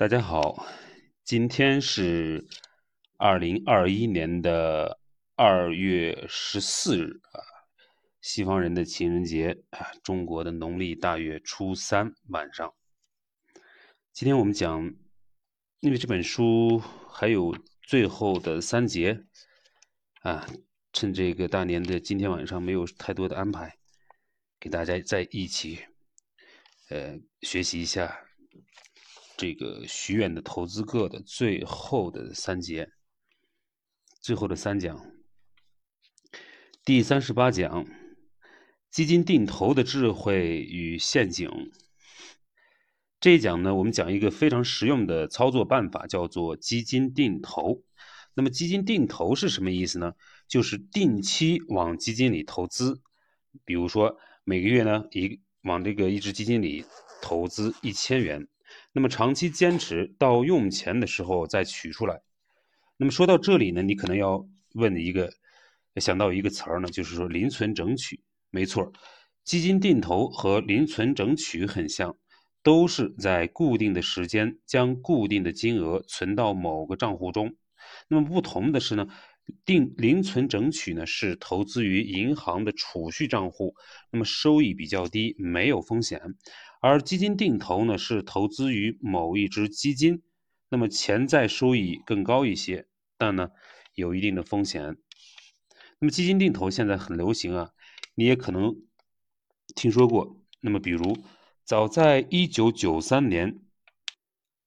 大家好，今天是二零二一年的二月十四日啊，西方人的情人节啊，中国的农历大月初三晚上。今天我们讲，因为这本书还有最后的三节啊，趁这个大年的今天晚上没有太多的安排，给大家在一起呃学习一下。这个许远的投资个的最后的三节，最后的三讲，第三十八讲，基金定投的智慧与陷阱。这一讲呢，我们讲一个非常实用的操作办法，叫做基金定投。那么，基金定投是什么意思呢？就是定期往基金里投资，比如说每个月呢，一往这个一只基金里投资一千元。那么长期坚持到用钱的时候再取出来。那么说到这里呢，你可能要问一个，想到一个词儿呢，就是说零存整取。没错，基金定投和零存整取很像，都是在固定的时间将固定的金额存到某个账户中。那么不同的是呢，定零存整取呢是投资于银行的储蓄账户，那么收益比较低，没有风险。而基金定投呢，是投资于某一只基金，那么潜在收益更高一些，但呢有一定的风险。那么基金定投现在很流行啊，你也可能听说过。那么比如，早在一九九三年，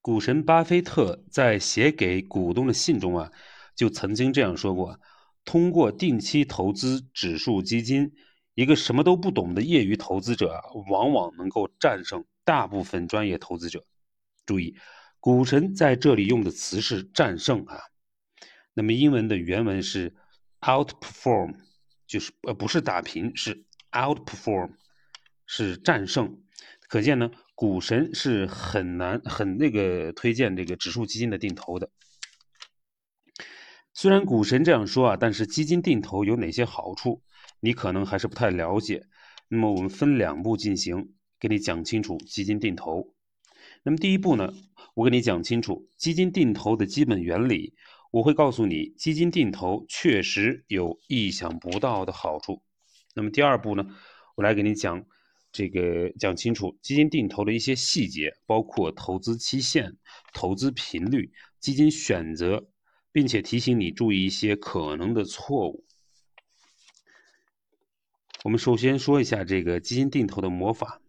股神巴菲特在写给股东的信中啊，就曾经这样说过：通过定期投资指数基金。一个什么都不懂的业余投资者，往往能够战胜大部分专业投资者。注意，股神在这里用的词是“战胜”啊。那么英文的原文是 “outperform”，就是呃不是打平，是 “outperform”，是战胜。可见呢，股神是很难很那个推荐这个指数基金的定投的。虽然股神这样说啊，但是基金定投有哪些好处？你可能还是不太了解，那么我们分两步进行，给你讲清楚基金定投。那么第一步呢，我给你讲清楚基金定投的基本原理，我会告诉你基金定投确实有意想不到的好处。那么第二步呢，我来给你讲这个讲清楚基金定投的一些细节，包括投资期限、投资频率、基金选择，并且提醒你注意一些可能的错误。我们首先说一下这个基金定投的魔法。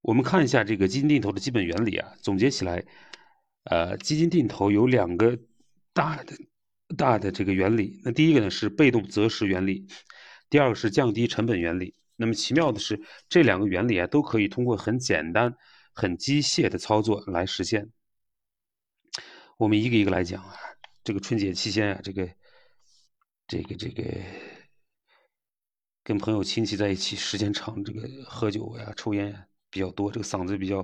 我们看一下这个基金定投的基本原理啊，总结起来，呃，基金定投有两个大的大的这个原理。那第一个呢是被动择时原理，第二个是降低成本原理。那么奇妙的是，这两个原理啊都可以通过很简单、很机械的操作来实现。我们一个一个来讲啊，这个春节期间啊，这个这个这个。跟朋友亲戚在一起时间长，这个喝酒呀、抽烟比较多，这个嗓子比较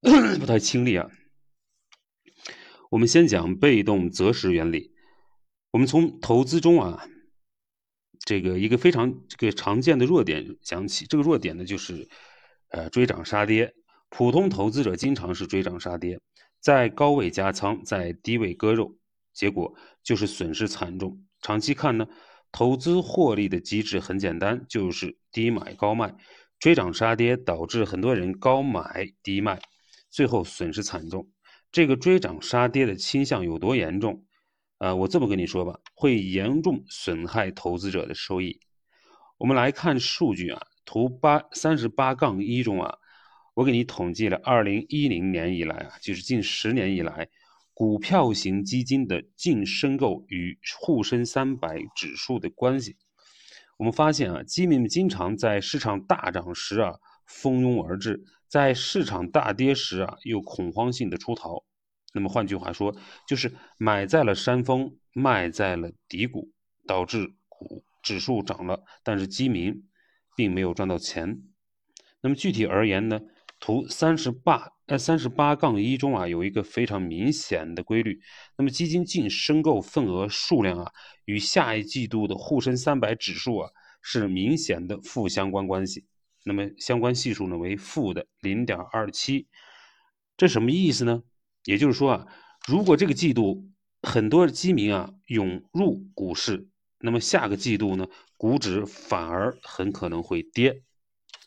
不太清丽啊。我们先讲被动择时原理。我们从投资中啊，这个一个非常这个常见的弱点讲起。这个弱点呢，就是呃追涨杀跌。普通投资者经常是追涨杀跌，在高位加仓，在低位割肉，结果就是损失惨重。长期看呢？投资获利的机制很简单，就是低买高卖，追涨杀跌导致很多人高买低卖，最后损失惨重。这个追涨杀跌的倾向有多严重？呃，我这么跟你说吧，会严重损害投资者的收益。我们来看数据啊，图八三十八杠一中啊，我给你统计了二零一零年以来啊，就是近十年以来。股票型基金的净申购与沪深三百指数的关系，我们发现啊，基民们经常在市场大涨时啊蜂拥而至，在市场大跌时啊又恐慌性的出逃。那么换句话说，就是买在了山峰，卖在了低谷，导致股指数涨了，但是基民并没有赚到钱。那么具体而言呢？图三十八呃三十八杠一中啊有一个非常明显的规律，那么基金净申购份额数量啊与下一季度的沪深三百指数啊是明显的负相关关系，那么相关系数呢为负的零点二七，这什么意思呢？也就是说啊，如果这个季度很多基民啊涌入股市，那么下个季度呢，股指反而很可能会跌。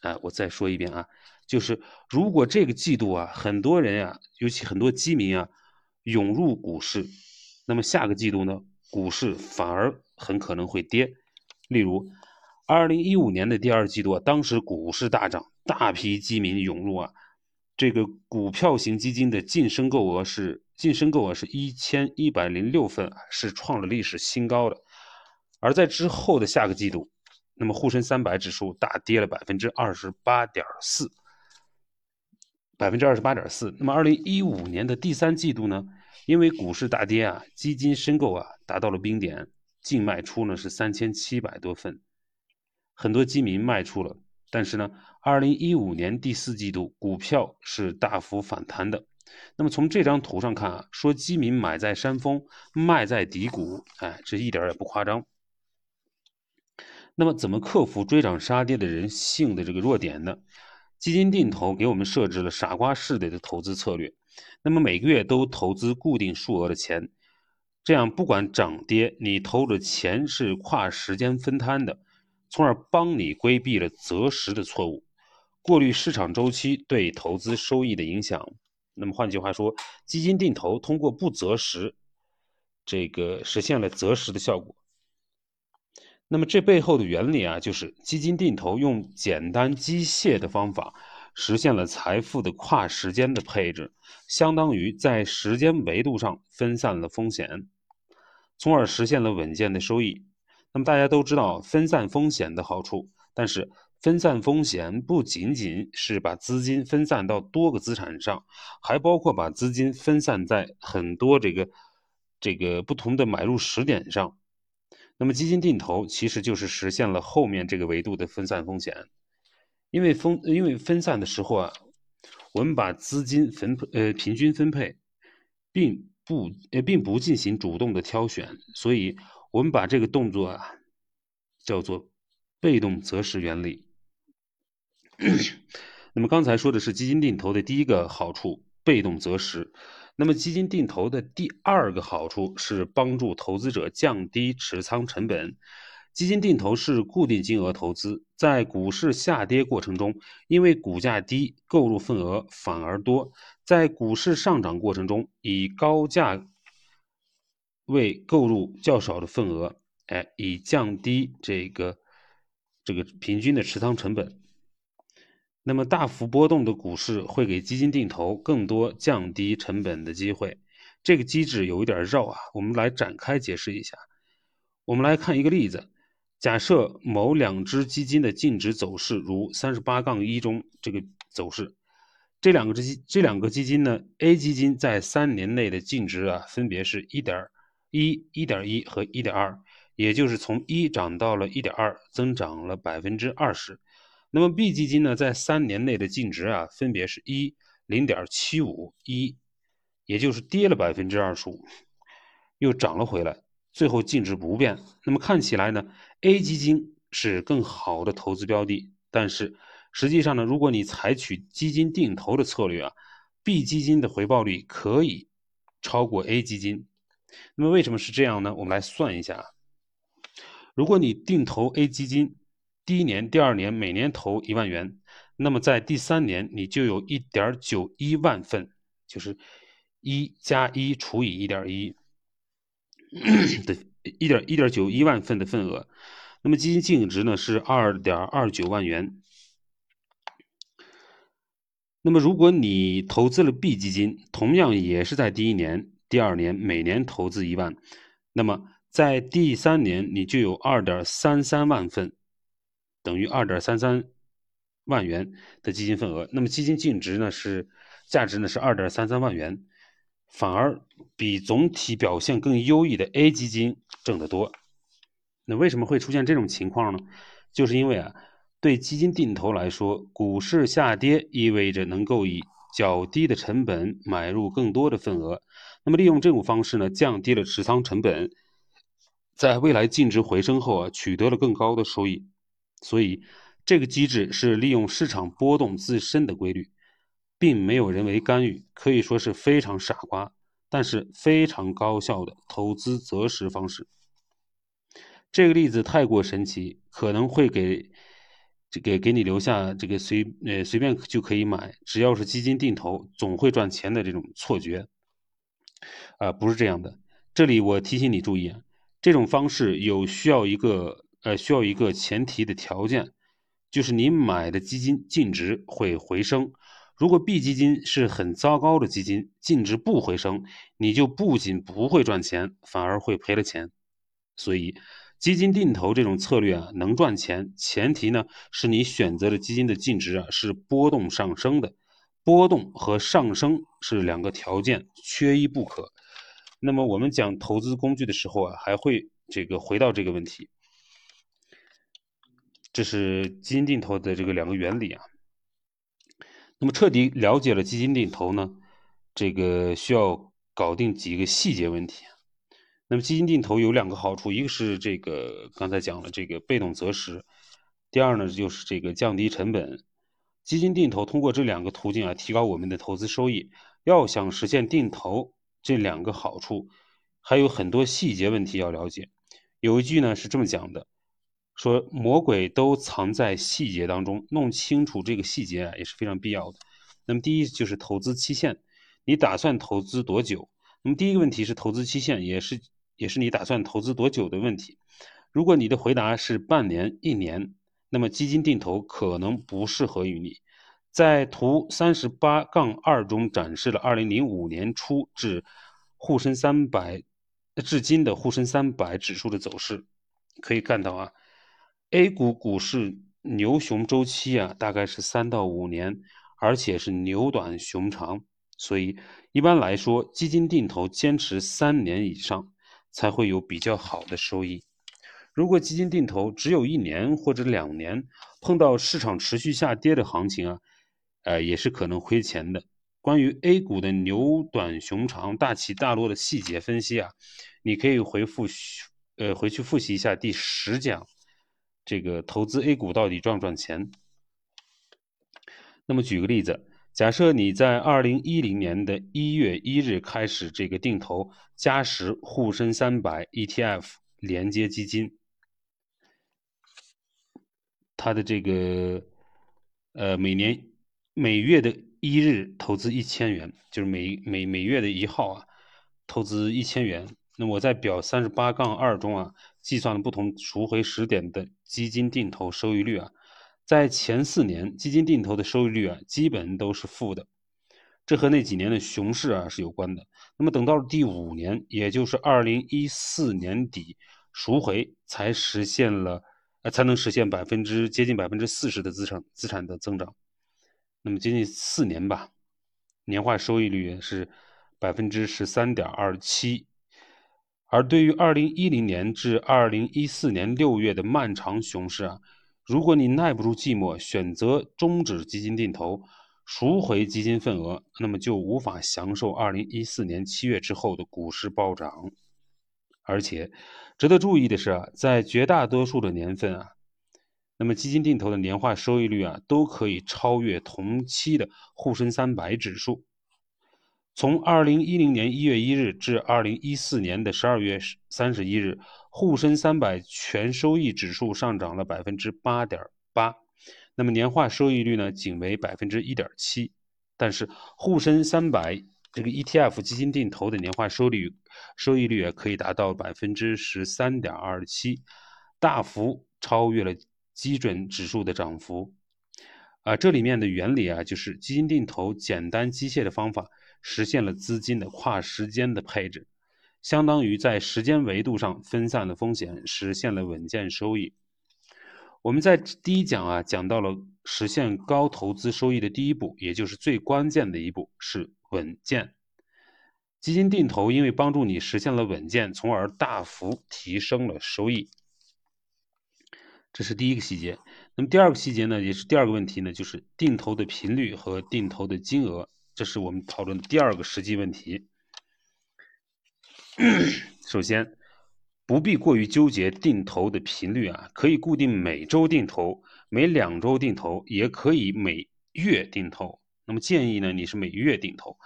哎，我再说一遍啊，就是如果这个季度啊，很多人啊，尤其很多基民啊涌入股市，那么下个季度呢，股市反而很可能会跌。例如，二零一五年的第二季度，当时股市大涨，大批基民涌入啊。这个股票型基金的净申购额是净申购额是一千一百零六份，是创了历史新高。的，而在之后的下个季度，那么沪深三百指数大跌了百分之二十八点四，百分之二十八点四。那么二零一五年的第三季度呢，因为股市大跌啊，基金申购啊达到了冰点，净卖出呢是三千七百多份，很多基民卖出了。但是呢，二零一五年第四季度股票是大幅反弹的。那么从这张图上看啊，说基民买在山峰，卖在底谷，哎，这一点也不夸张。那么怎么克服追涨杀跌的人性的这个弱点呢？基金定投给我们设置了傻瓜式的投资策略。那么每个月都投资固定数额的钱，这样不管涨跌，你投的钱是跨时间分摊的。从而帮你规避了择时的错误，过滤市场周期对投资收益的影响。那么换句话说，基金定投通过不择时，这个实现了择时的效果。那么这背后的原理啊，就是基金定投用简单机械的方法实现了财富的跨时间的配置，相当于在时间维度上分散了风险，从而实现了稳健的收益。那么大家都知道分散风险的好处，但是分散风险不仅仅是把资金分散到多个资产上，还包括把资金分散在很多这个这个不同的买入时点上。那么基金定投其实就是实现了后面这个维度的分散风险，因为分因为分散的时候啊，我们把资金分呃平均分配，并不呃并不进行主动的挑选，所以。我们把这个动作啊叫做被动择时原理。那么刚才说的是基金定投的第一个好处，被动择时。那么基金定投的第二个好处是帮助投资者降低持仓成本。基金定投是固定金额投资，在股市下跌过程中，因为股价低，购入份额反而多；在股市上涨过程中，以高价。位购入较少的份额，哎，以降低这个这个平均的持仓成本。那么大幅波动的股市会给基金定投更多降低成本的机会。这个机制有一点绕啊，我们来展开解释一下。我们来看一个例子：假设某两只基金的净值走势如三十八杠一中这个走势，这两个基这两个基金呢，A 基金在三年内的净值啊，分别是一点。一一点一和一点二，也就是从一涨到了一点二，增长了百分之二十。那么 B 基金呢，在三年内的净值啊，分别是一零点七五一，也就是跌了百分之二十五，又涨了回来，最后净值不变。那么看起来呢，A 基金是更好的投资标的，但是实际上呢，如果你采取基金定投的策略啊，B 基金的回报率可以超过 A 基金。那么为什么是这样呢？我们来算一下啊，如果你定投 A 基金，第一年、第二年每年投一万元，那么在第三年你就有一点九一万份，就是一加一除以一点一 的一点一点九一万份的份额。那么基金净值呢是二点二九万元。那么如果你投资了 B 基金，同样也是在第一年。第二年每年投资一万，那么在第三年你就有二点三三万份，等于二点三三万元的基金份额。那么基金净值呢是价值呢是二点三三万元，反而比总体表现更优异的 A 基金挣得多。那为什么会出现这种情况呢？就是因为啊，对基金定投来说，股市下跌意味着能够以较低的成本买入更多的份额。那么利用这种方式呢，降低了持仓成本，在未来净值回升后啊，取得了更高的收益。所以，这个机制是利用市场波动自身的规律，并没有人为干预，可以说是非常傻瓜，但是非常高效的投资择时方式。这个例子太过神奇，可能会给给给你留下这个随呃随便就可以买，只要是基金定投总会赚钱的这种错觉。啊，不是这样的。这里我提醒你注意啊，这种方式有需要一个呃需要一个前提的条件，就是你买的基金净值会回升。如果 B 基金是很糟糕的基金，净值不回升，你就不仅不会赚钱，反而会赔了钱。所以。基金定投这种策略啊，能赚钱，前提呢是你选择的基金的净值啊是波动上升的，波动和上升是两个条件，缺一不可。那么我们讲投资工具的时候啊，还会这个回到这个问题。这是基金定投的这个两个原理啊。那么彻底了解了基金定投呢，这个需要搞定几个细节问题。那么基金定投有两个好处，一个是这个刚才讲了这个被动择时，第二呢就是这个降低成本。基金定投通过这两个途径啊，提高我们的投资收益。要想实现定投这两个好处，还有很多细节问题要了解。有一句呢是这么讲的，说魔鬼都藏在细节当中，弄清楚这个细节啊也是非常必要的。那么第一就是投资期限，你打算投资多久？那么第一个问题是投资期限，也是。也是你打算投资多久的问题。如果你的回答是半年、一年，那么基金定投可能不适合于你。在图三十八杠二中展示了二零零五年初至沪深三百至今的沪深三百指数的走势，可以看到啊，A 股股市牛熊周期啊大概是三到五年，而且是牛短熊长，所以一般来说，基金定投坚持三年以上。才会有比较好的收益。如果基金定投只有一年或者两年，碰到市场持续下跌的行情啊，呃，也是可能亏钱的。关于 A 股的牛短熊长、大起大落的细节分析啊，你可以回复呃回去复习一下第十讲，这个投资 A 股到底赚不赚钱？那么举个例子。假设你在二零一零年的一月一日开始这个定投嘉实沪深三百 ETF 连接基金，它的这个呃每年每月的一日投资一千元，就是每每每月的一号啊投资一千元。那我在表三十八杠二中啊计算了不同赎回时点的基金定投收益率啊。在前四年，基金定投的收益率啊，基本都是负的，这和那几年的熊市啊是有关的。那么等到了第五年，也就是二零一四年底，赎回才实现了，呃，才能实现百分之接近百分之四十的资产资产的增长。那么接近四年吧，年化收益率是百分之十三点二七。而对于二零一零年至二零一四年六月的漫长熊市啊。如果你耐不住寂寞，选择终止基金定投，赎回基金份额，那么就无法享受2014年7月之后的股市暴涨。而且，值得注意的是啊，在绝大多数的年份啊，那么基金定投的年化收益率啊，都可以超越同期的沪深三百指数。从2010年1月1日至2014年的12月31日。沪深三百全收益指数上涨了百分之八点八，那么年化收益率呢，仅为百分之一点七。但是沪深三百这个 ETF 基金定投的年化收益率收益率也可以达到百分之十三点二七，大幅超越了基准指数的涨幅。啊，这里面的原理啊，就是基金定投简单机械的方法，实现了资金的跨时间的配置。相当于在时间维度上分散了风险，实现了稳健收益。我们在第一讲啊讲到了实现高投资收益的第一步，也就是最关键的一步是稳健。基金定投因为帮助你实现了稳健，从而大幅提升了收益。这是第一个细节。那么第二个细节呢，也是第二个问题呢，就是定投的频率和定投的金额，这是我们讨论的第二个实际问题。首先，不必过于纠结定投的频率啊，可以固定每周定投，每两周定投，也可以每月定投。那么建议呢，你是每月定投，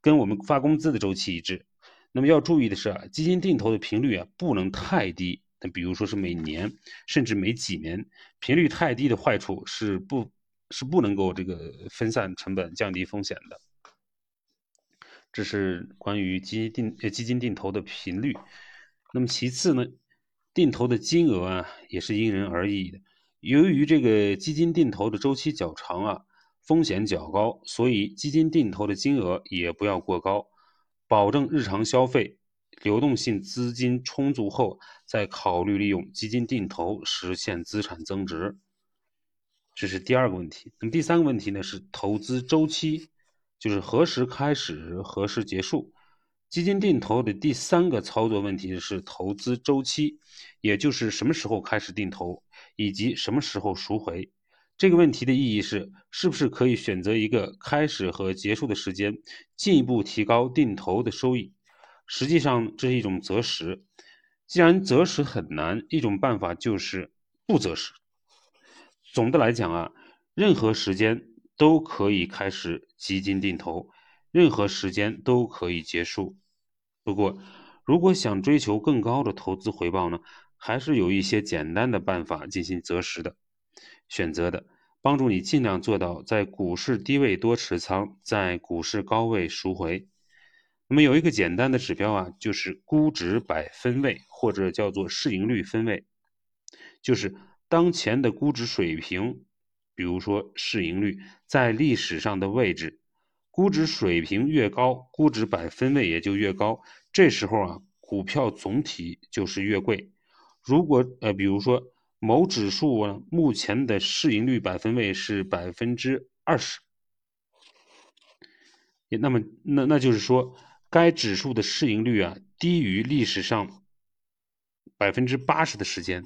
跟我们发工资的周期一致。那么要注意的是啊，基金定投的频率啊不能太低。那比如说是每年，甚至每几年，频率太低的坏处是不，是不能够这个分散成本、降低风险的。这是关于基金定基金定投的频率。那么其次呢，定投的金额啊也是因人而异的。由于这个基金定投的周期较长啊，风险较高，所以基金定投的金额也不要过高，保证日常消费。流动性资金充足后，再考虑利用基金定投实现资产增值，这是第二个问题。那么第三个问题呢？是投资周期，就是何时开始，何时结束。基金定投的第三个操作问题是投资周期，也就是什么时候开始定投，以及什么时候赎回。这个问题的意义是，是不是可以选择一个开始和结束的时间，进一步提高定投的收益？实际上这是一种择时，既然择时很难，一种办法就是不择时。总的来讲啊，任何时间都可以开始基金定投，任何时间都可以结束。不过，如果想追求更高的投资回报呢，还是有一些简单的办法进行择时的选择的，帮助你尽量做到在股市低位多持仓，在股市高位赎回。那么有一个简单的指标啊，就是估值百分位，或者叫做市盈率分位，就是当前的估值水平，比如说市盈率在历史上的位置，估值水平越高，估值百分位也就越高。这时候啊，股票总体就是越贵。如果呃，比如说某指数啊，目前的市盈率百分位是百分之二十，那么那那就是说。该指数的市盈率啊低于历史上百分之八十的时间，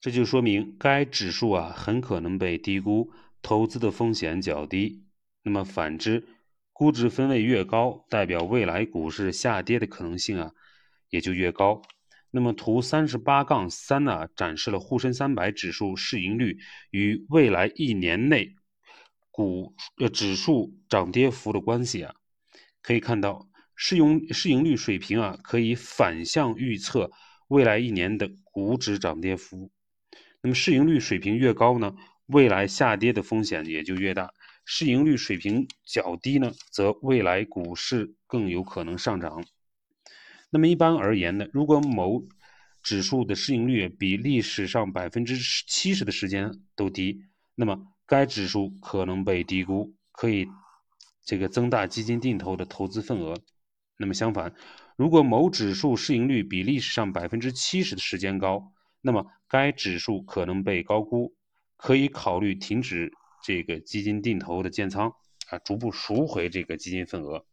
这就说明该指数啊很可能被低估，投资的风险较低。那么反之，估值分位越高，代表未来股市下跌的可能性啊也就越高。那么图三十八杠三呢展示了沪深三百指数市盈率与未来一年内股呃指数涨跌幅的关系啊。可以看到，市盈市盈率水平啊，可以反向预测未来一年的股指涨跌幅。那么市盈率水平越高呢，未来下跌的风险也就越大；市盈率水平较低呢，则未来股市更有可能上涨。那么一般而言呢，如果某指数的市盈率比历史上百分之七十的时间都低，那么该指数可能被低估，可以。这个增大基金定投的投资份额。那么相反，如果某指数市盈率比历史上百分之七十的时间高，那么该指数可能被高估，可以考虑停止这个基金定投的建仓啊，逐步赎回这个基金份额。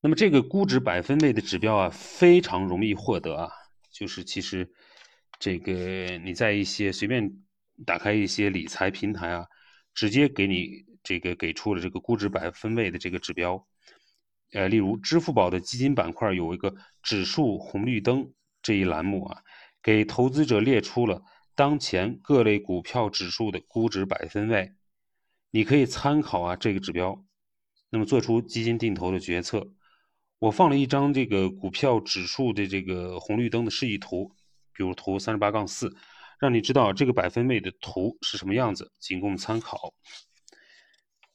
那么这个估值百分位的指标啊，非常容易获得啊，就是其实这个你在一些随便打开一些理财平台啊，直接给你。这个给出了这个估值百分位的这个指标，呃，例如支付宝的基金板块有一个指数红绿灯这一栏目啊，给投资者列出了当前各类股票指数的估值百分位，你可以参考啊这个指标，那么做出基金定投的决策。我放了一张这个股票指数的这个红绿灯的示意图，比如图三十八杠四，让你知道这个百分位的图是什么样子，仅供参考。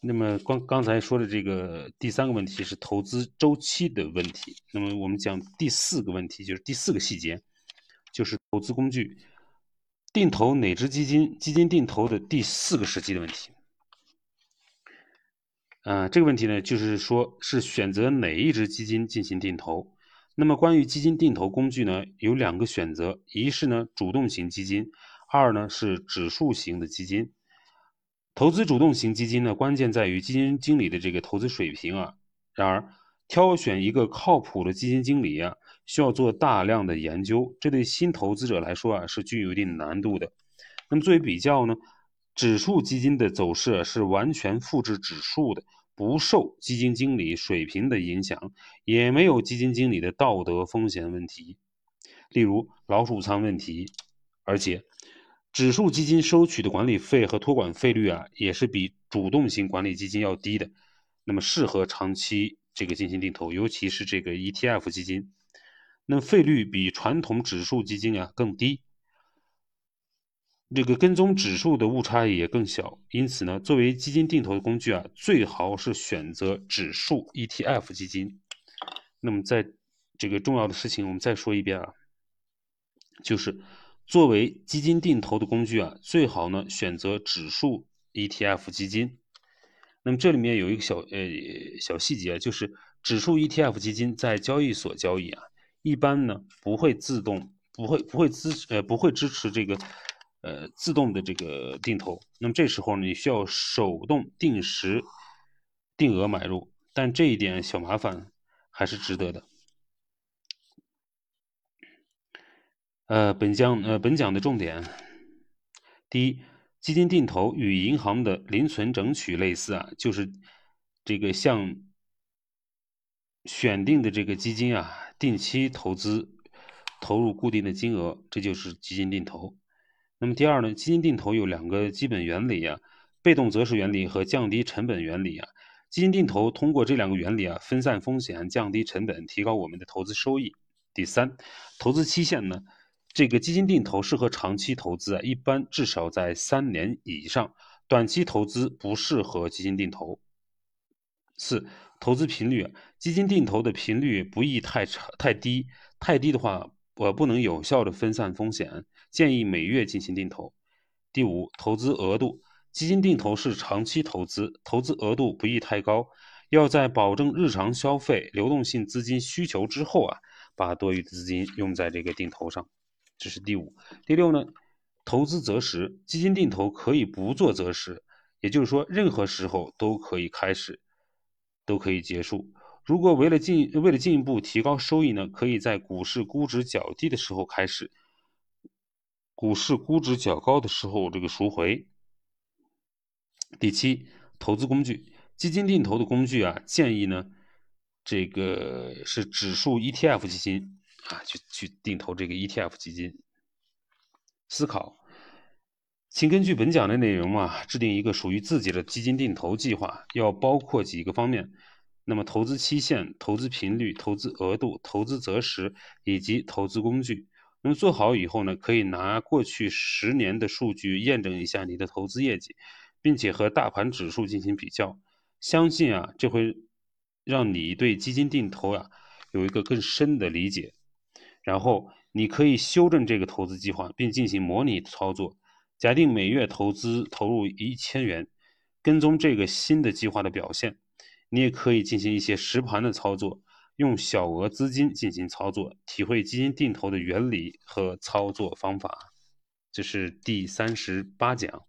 那么刚刚才说的这个第三个问题是投资周期的问题。那么我们讲第四个问题，就是第四个细节，就是投资工具定投哪只基金，基金定投的第四个时机的问题。啊，这个问题呢，就是说是选择哪一只基金进行定投。那么关于基金定投工具呢，有两个选择，一是呢主动型基金，二呢是指数型的基金。投资主动型基金呢，关键在于基金经理的这个投资水平啊。然而，挑选一个靠谱的基金经理啊，需要做大量的研究，这对新投资者来说啊，是具有一定难度的。那么作为比较呢，指数基金的走势是完全复制指数的，不受基金经理水平的影响，也没有基金经理的道德风险问题，例如老鼠仓问题，而且。指数基金收取的管理费和托管费率啊，也是比主动型管理基金要低的。那么适合长期这个进行定投，尤其是这个 ETF 基金。那费率比传统指数基金啊更低，这个跟踪指数的误差也更小。因此呢，作为基金定投的工具啊，最好是选择指数 ETF 基金。那么在这个重要的事情，我们再说一遍啊，就是作为基金定投的工具啊，最好呢选择指数 ETF 基金。那么这里面有一个小呃小细节，就是指数 ETF 基金在交易所交易啊。一般呢不会自动不会不会支呃不会支持这个呃自动的这个定投，那么这时候你需要手动定时定额买入，但这一点小麻烦还是值得的。呃，本讲呃本讲的重点，第一，基金定投与银行的零存整取类似啊，就是这个像选定的这个基金啊。定期投资，投入固定的金额，这就是基金定投。那么第二呢，基金定投有两个基本原理啊，被动择时原理和降低成本原理啊。基金定投通过这两个原理啊，分散风险，降低成本，提高我们的投资收益。第三，投资期限呢，这个基金定投适合长期投资啊，一般至少在三年以上，短期投资不适合基金定投。四。投资频率，基金定投的频率不宜太长太低，太低的话，我不能有效的分散风险，建议每月进行定投。第五，投资额度，基金定投是长期投资，投资额度不宜太高，要在保证日常消费、流动性资金需求之后啊，把多余的资金用在这个定投上。这是第五。第六呢，投资择时，基金定投可以不做择时，也就是说，任何时候都可以开始。都可以结束。如果为了进为了进一步提高收益呢，可以在股市估值较低的时候开始，股市估值较高的时候这个赎回。第七，投资工具，基金定投的工具啊，建议呢，这个是指数 ETF 基金啊，去去定投这个 ETF 基金。思考。请根据本讲的内容啊，制定一个属于自己的基金定投计划，要包括几个方面。那么，投资期限、投资频率、投资额度、投资择时以及投资工具。那么做好以后呢，可以拿过去十年的数据验证一下你的投资业绩，并且和大盘指数进行比较。相信啊，这会让你对基金定投啊有一个更深的理解。然后，你可以修正这个投资计划，并进行模拟操作。假定每月投资投入一千元，跟踪这个新的计划的表现。你也可以进行一些实盘的操作，用小额资金进行操作，体会基金定投的原理和操作方法。这是第三十八讲。